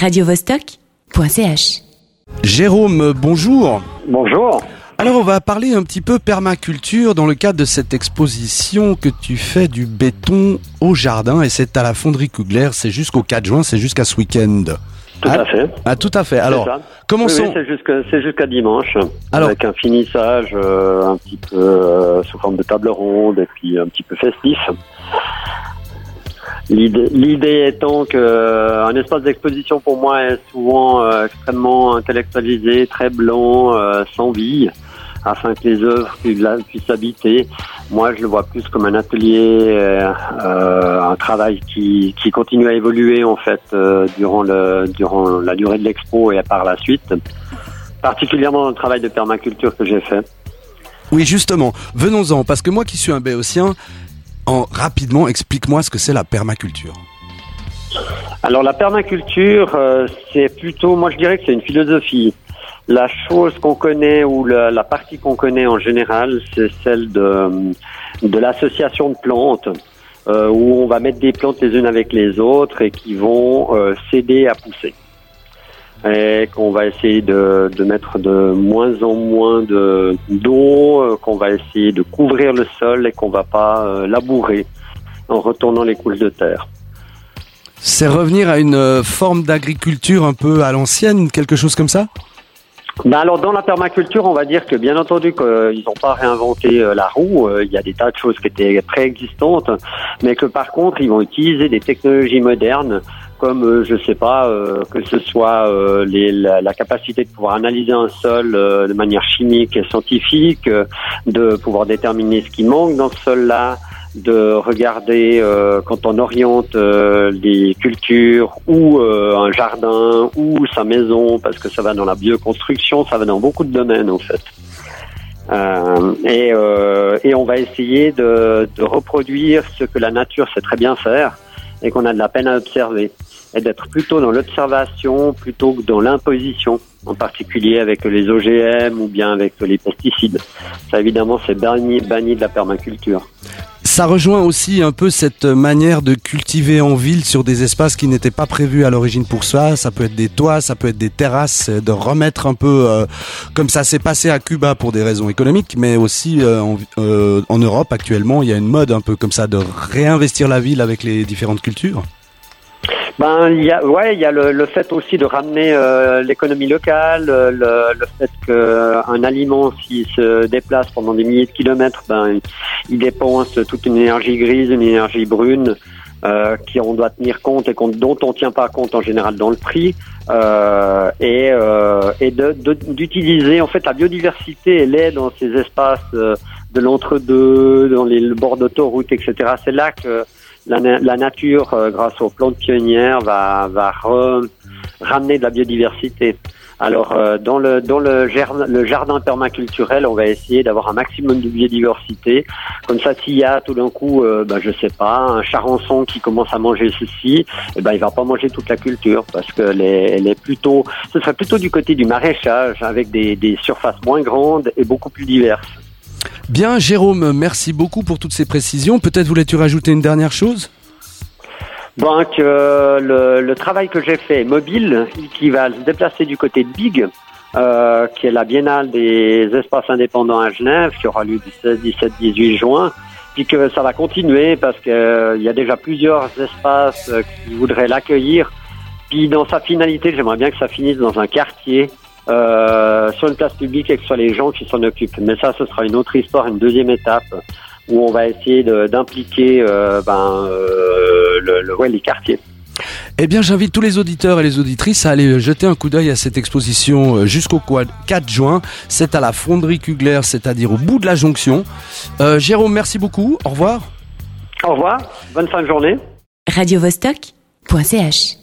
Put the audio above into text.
radiovostok.ch. Jérôme, bonjour. Bonjour. Alors on va parler un petit peu permaculture dans le cadre de cette exposition que tu fais du béton au jardin et c'est à la fonderie Kugler, c'est jusqu'au 4 juin, c'est jusqu'à ce week-end. Tout Ah, à fait. Ah tout à fait. Alors. Oui, oui, c'est jusqu'à dimanche, Alors- avec un finissage euh, un petit peu euh, sous forme de table ronde et puis un petit peu festif. L'idée étant que euh, espace d'exposition pour moi est souvent euh, extrêmement intellectualisé, très blanc, euh, sans vie, afin que les œuvres puissent, puissent habiter. Moi, je le vois plus comme un atelier, euh, euh, un travail qui, qui continue à évoluer en fait euh, durant le durant la durée de l'expo et par la suite. Particulièrement dans le travail de permaculture que j'ai fait. Oui, justement, venons-en, parce que moi qui suis un béotien, en rapidement, explique-moi ce que c'est la permaculture. Alors la permaculture, euh, c'est plutôt, moi je dirais que c'est une philosophie. La chose qu'on connaît ou la, la partie qu'on connaît en général, c'est celle de, de l'association de plantes, euh, où on va mettre des plantes les unes avec les autres et qui vont euh, s'aider à pousser. Et qu'on va essayer de, de mettre de moins en moins de d'eau, euh, qu'on va essayer de couvrir le sol et qu'on va pas euh, labourer en retournant les couches de terre. C'est revenir à une euh, forme d'agriculture un peu à l'ancienne, quelque chose comme ça? Ben alors dans la permaculture, on va dire que bien entendu qu'ils n'ont pas réinventé la roue, il y a des tas de choses qui étaient préexistantes, mais que par contre ils vont utiliser des technologies modernes comme euh, je sais pas euh, que ce soit euh, les, la, la capacité de pouvoir analyser un sol euh, de manière chimique et scientifique, euh, de pouvoir déterminer ce qui manque dans ce sol-là, de regarder euh, quand on oriente les cultures ou un jardin ou sa maison parce que ça va dans la bioconstruction, ça va dans beaucoup de domaines en fait. Euh, et, euh, et on va essayer de, de reproduire ce que la nature sait très bien faire et qu'on a de la peine à observer et d'être plutôt dans l'observation plutôt que dans l'imposition, en particulier avec les OGM ou bien avec les pesticides. Ça évidemment c'est banni, banni de la permaculture. Ça rejoint aussi un peu cette manière de cultiver en ville sur des espaces qui n'étaient pas prévus à l'origine pour ça. Ça peut être des toits, ça peut être des terrasses, euh, de remettre un peu euh, comme ça s'est passé à Cuba pour des raisons économiques, mais aussi euh, en, en Europe actuellement, il y a une mode un peu comme ça de réinvestir la ville avec les différentes cultures. Ben, il y a, ouais, il y a le, le fait aussi de ramener euh, l'économie locale, euh, le, le fait qu'un aliment, s'il se déplace pendant des milliers de kilomètres, ben, il dépense toute une énergie grise, une énergie brune, euh, qui on doit tenir compte et qu'on- dont on tient pas compte en général dans le prix, euh, et, euh, et de- de- d'utiliser en fait la biodiversité, elle est dans ces espaces euh, de l'entre-deux, dans les le bords d'autoroute, etc. C'est là que la, la nature, euh, grâce aux plantes pionnières, va, va re- ramener de la biodiversité. Alors, euh, dans le dans le jardin, le jardin permaculturel, on va essayer d'avoir un maximum de biodiversité. Comme ça, s'il y a tout d'un coup, euh, ben, je sais pas, un charançon qui commence à manger ceci, eh ben, il va pas manger toute la culture parce que plutôt, ce serait plutôt du côté du maraîchage avec des, des surfaces moins grandes et beaucoup plus diverses. Bien, Jérôme, merci beaucoup pour toutes ces précisions. Peut-être voulais-tu rajouter une dernière chose? Donc euh, le, travail que j'ai fait mobile, qui va se déplacer du côté de Big, euh, qui est la biennale des espaces indépendants à Genève, qui aura lieu du 16, 17, 18 juin, puis que ça va continuer parce que euh, y a déjà plusieurs espaces euh, qui voudraient l'accueillir. Puis dans sa finalité, j'aimerais bien que ça finisse dans un quartier, euh, sur une place publique et que ce soit les gens qui s'en occupent. Mais ça, ce sera une autre histoire, une deuxième étape où on va essayer d'impliquer euh, ben, euh, le, le- ouais, les quartiers. Eh bien, j'invite tous les auditeurs et les auditrices à aller jeter un coup d'œil à cette exposition jusqu'au quoi- 4 juin. C'est à la fonderie Kugler, c'est-à-dire au bout de la jonction. Euh, Jérôme, merci beaucoup. Au revoir. Au revoir, bonne fin de journée. radiovostok.ch